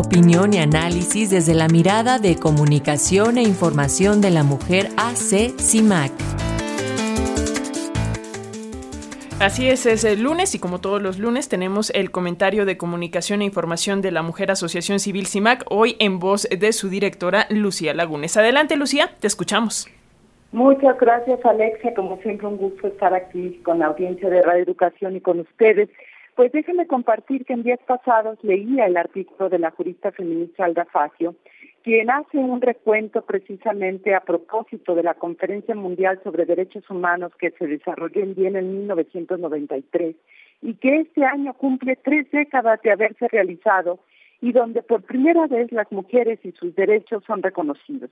opinión y análisis desde la mirada de comunicación e información de la mujer AC CIMAC. Así es, es el lunes y como todos los lunes tenemos el comentario de comunicación e información de la Mujer Asociación Civil CIMAC, hoy en voz de su directora Lucía Lagunes. Adelante Lucía, te escuchamos. Muchas gracias Alexia, como siempre un gusto estar aquí con la audiencia de Radio Educación y con ustedes. Pues déjenme compartir que en días pasados leía el artículo de la jurista feminista Alda Facio, quien hace un recuento precisamente a propósito de la Conferencia Mundial sobre Derechos Humanos que se desarrolló en Viena en 1993 y que este año cumple tres décadas de haberse realizado y donde por primera vez las mujeres y sus derechos son reconocidos.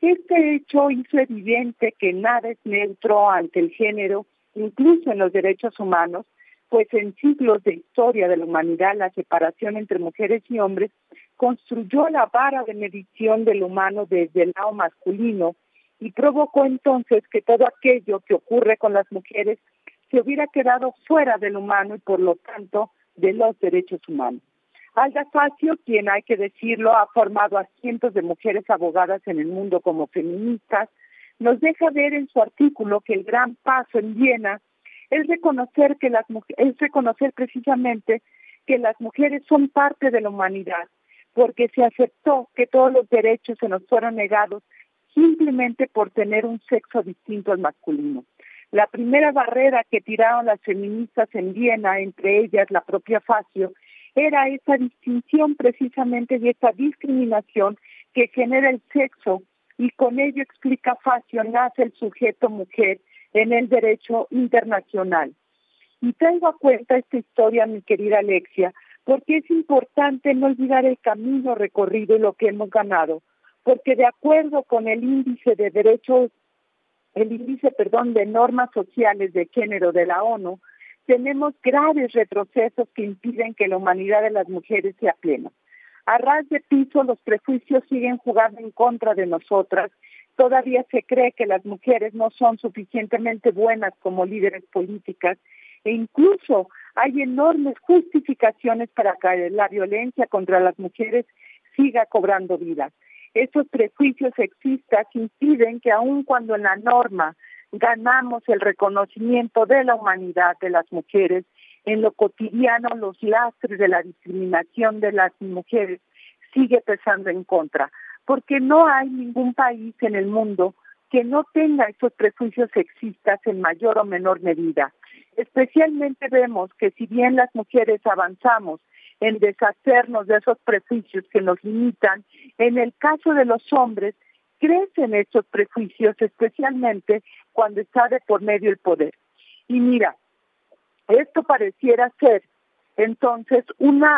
Este hecho hizo evidente que nada es neutro ante el género, incluso en los derechos humanos, pues en siglos de historia de la humanidad la separación entre mujeres y hombres construyó la vara de medición del humano desde el lado masculino y provocó entonces que todo aquello que ocurre con las mujeres se hubiera quedado fuera del humano y por lo tanto de los derechos humanos. Alda Facio, quien hay que decirlo, ha formado a cientos de mujeres abogadas en el mundo como feministas, nos deja ver en su artículo que el gran paso en Viena es reconocer que las es reconocer precisamente que las mujeres son parte de la humanidad porque se aceptó que todos los derechos se nos fueron negados simplemente por tener un sexo distinto al masculino. La primera barrera que tiraron las feministas en Viena, entre ellas la propia Facio, era esa distinción precisamente y esa discriminación que genera el sexo y con ello explica Facio nace el sujeto mujer en el derecho internacional. Y traigo a cuenta esta historia, mi querida Alexia, porque es importante no olvidar el camino recorrido y lo que hemos ganado, porque de acuerdo con el índice de derechos, el índice, perdón, de normas sociales de género de la ONU, tenemos graves retrocesos que impiden que la humanidad de las mujeres sea plena. A ras de piso los prejuicios siguen jugando en contra de nosotras. Todavía se cree que las mujeres no son suficientemente buenas como líderes políticas e incluso hay enormes justificaciones para que la violencia contra las mujeres siga cobrando vida. Esos prejuicios sexistas impiden que aun cuando en la norma ganamos el reconocimiento de la humanidad de las mujeres, en lo cotidiano los lastres de la discriminación de las mujeres sigue pesando en contra, porque no hay ningún país en el mundo que no tenga esos prejuicios sexistas en mayor o menor medida. Especialmente vemos que si bien las mujeres avanzamos en deshacernos de esos prejuicios que nos limitan, en el caso de los hombres crecen estos prejuicios, especialmente cuando está de por medio el poder. Y mira, esto pareciera ser entonces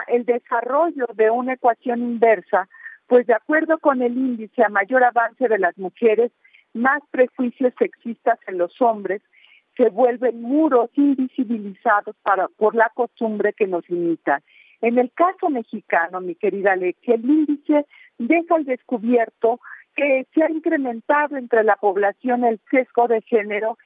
el desarrollo de una ecuación inversa, pues de acuerdo con el índice a mayor avance de las mujeres, más prejuicios sexistas en los hombres se vuelven muros invisibilizados para, por la costumbre que nos limita. En el caso mexicano, mi querida Alexia, el índice deja al descubierto que se ha incrementado entre la población el sesgo de género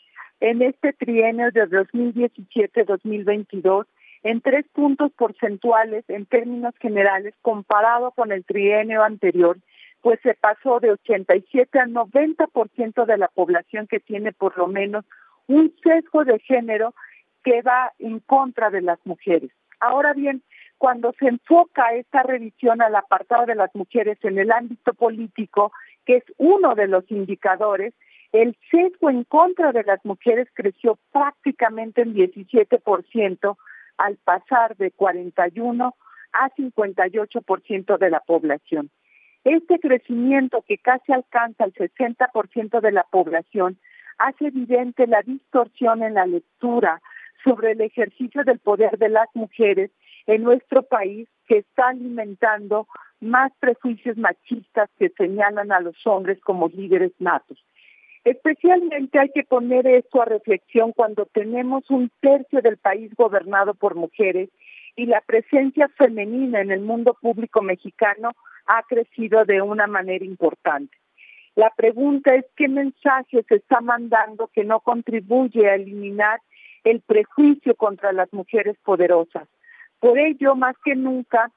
en este trienio de 2017-2022 en tres puntos porcentuales en términos generales comparado con el trienio anterior, pues se pasó de 87 al 90% de la población que tiene por lo menos un sesgo de género que va en contra de las mujeres. Ahora bien, cuando se enfoca esta revisión al apartado de las mujeres en el ámbito político, que es uno de los indicadores, el sesgo en contra de las mujeres creció prácticamente en 17% al pasar de 41 a 58% de la población. Este crecimiento que casi alcanza el 60% de la población hace evidente la distorsión en la lectura sobre el ejercicio del poder de las mujeres en nuestro país que está alimentando más prejuicios machistas que señalan a los hombres como líderes natos. Especialmente hay que poner esto a reflexión cuando tenemos un tercio del país gobernado por mujeres y la presencia femenina en el mundo público mexicano ha crecido de una manera importante. La pregunta es qué mensaje se está mandando que no contribuye a eliminar el prejuicio contra las mujeres poderosas. Por ello, más que nunca,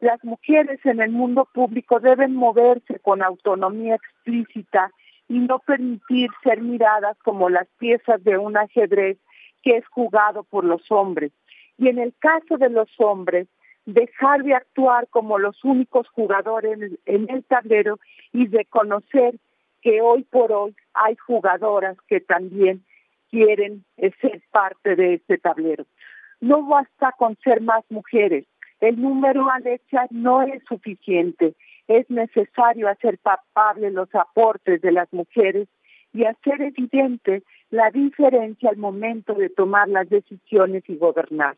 Las mujeres en el mundo público deben moverse con autonomía explícita y no permitir ser miradas como las piezas de un ajedrez que es jugado por los hombres. Y en el caso de los hombres, dejar de actuar como los únicos jugadores en el tablero y reconocer que hoy por hoy hay jugadoras que también quieren ser parte de este tablero. No basta con ser más mujeres. El número, Alexia, no es suficiente. Es necesario hacer palpable los aportes de las mujeres y hacer evidente la diferencia al momento de tomar las decisiones y gobernar.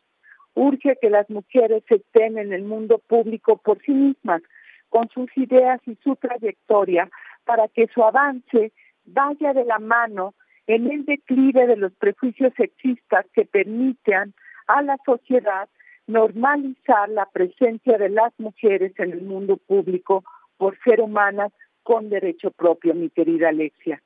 Urge que las mujeres estén en el mundo público por sí mismas, con sus ideas y su trayectoria, para que su avance vaya de la mano en el declive de los prejuicios sexistas que permitan a la sociedad normalizar la presencia de las mujeres en el mundo público por ser humanas con derecho propio, mi querida Alexia.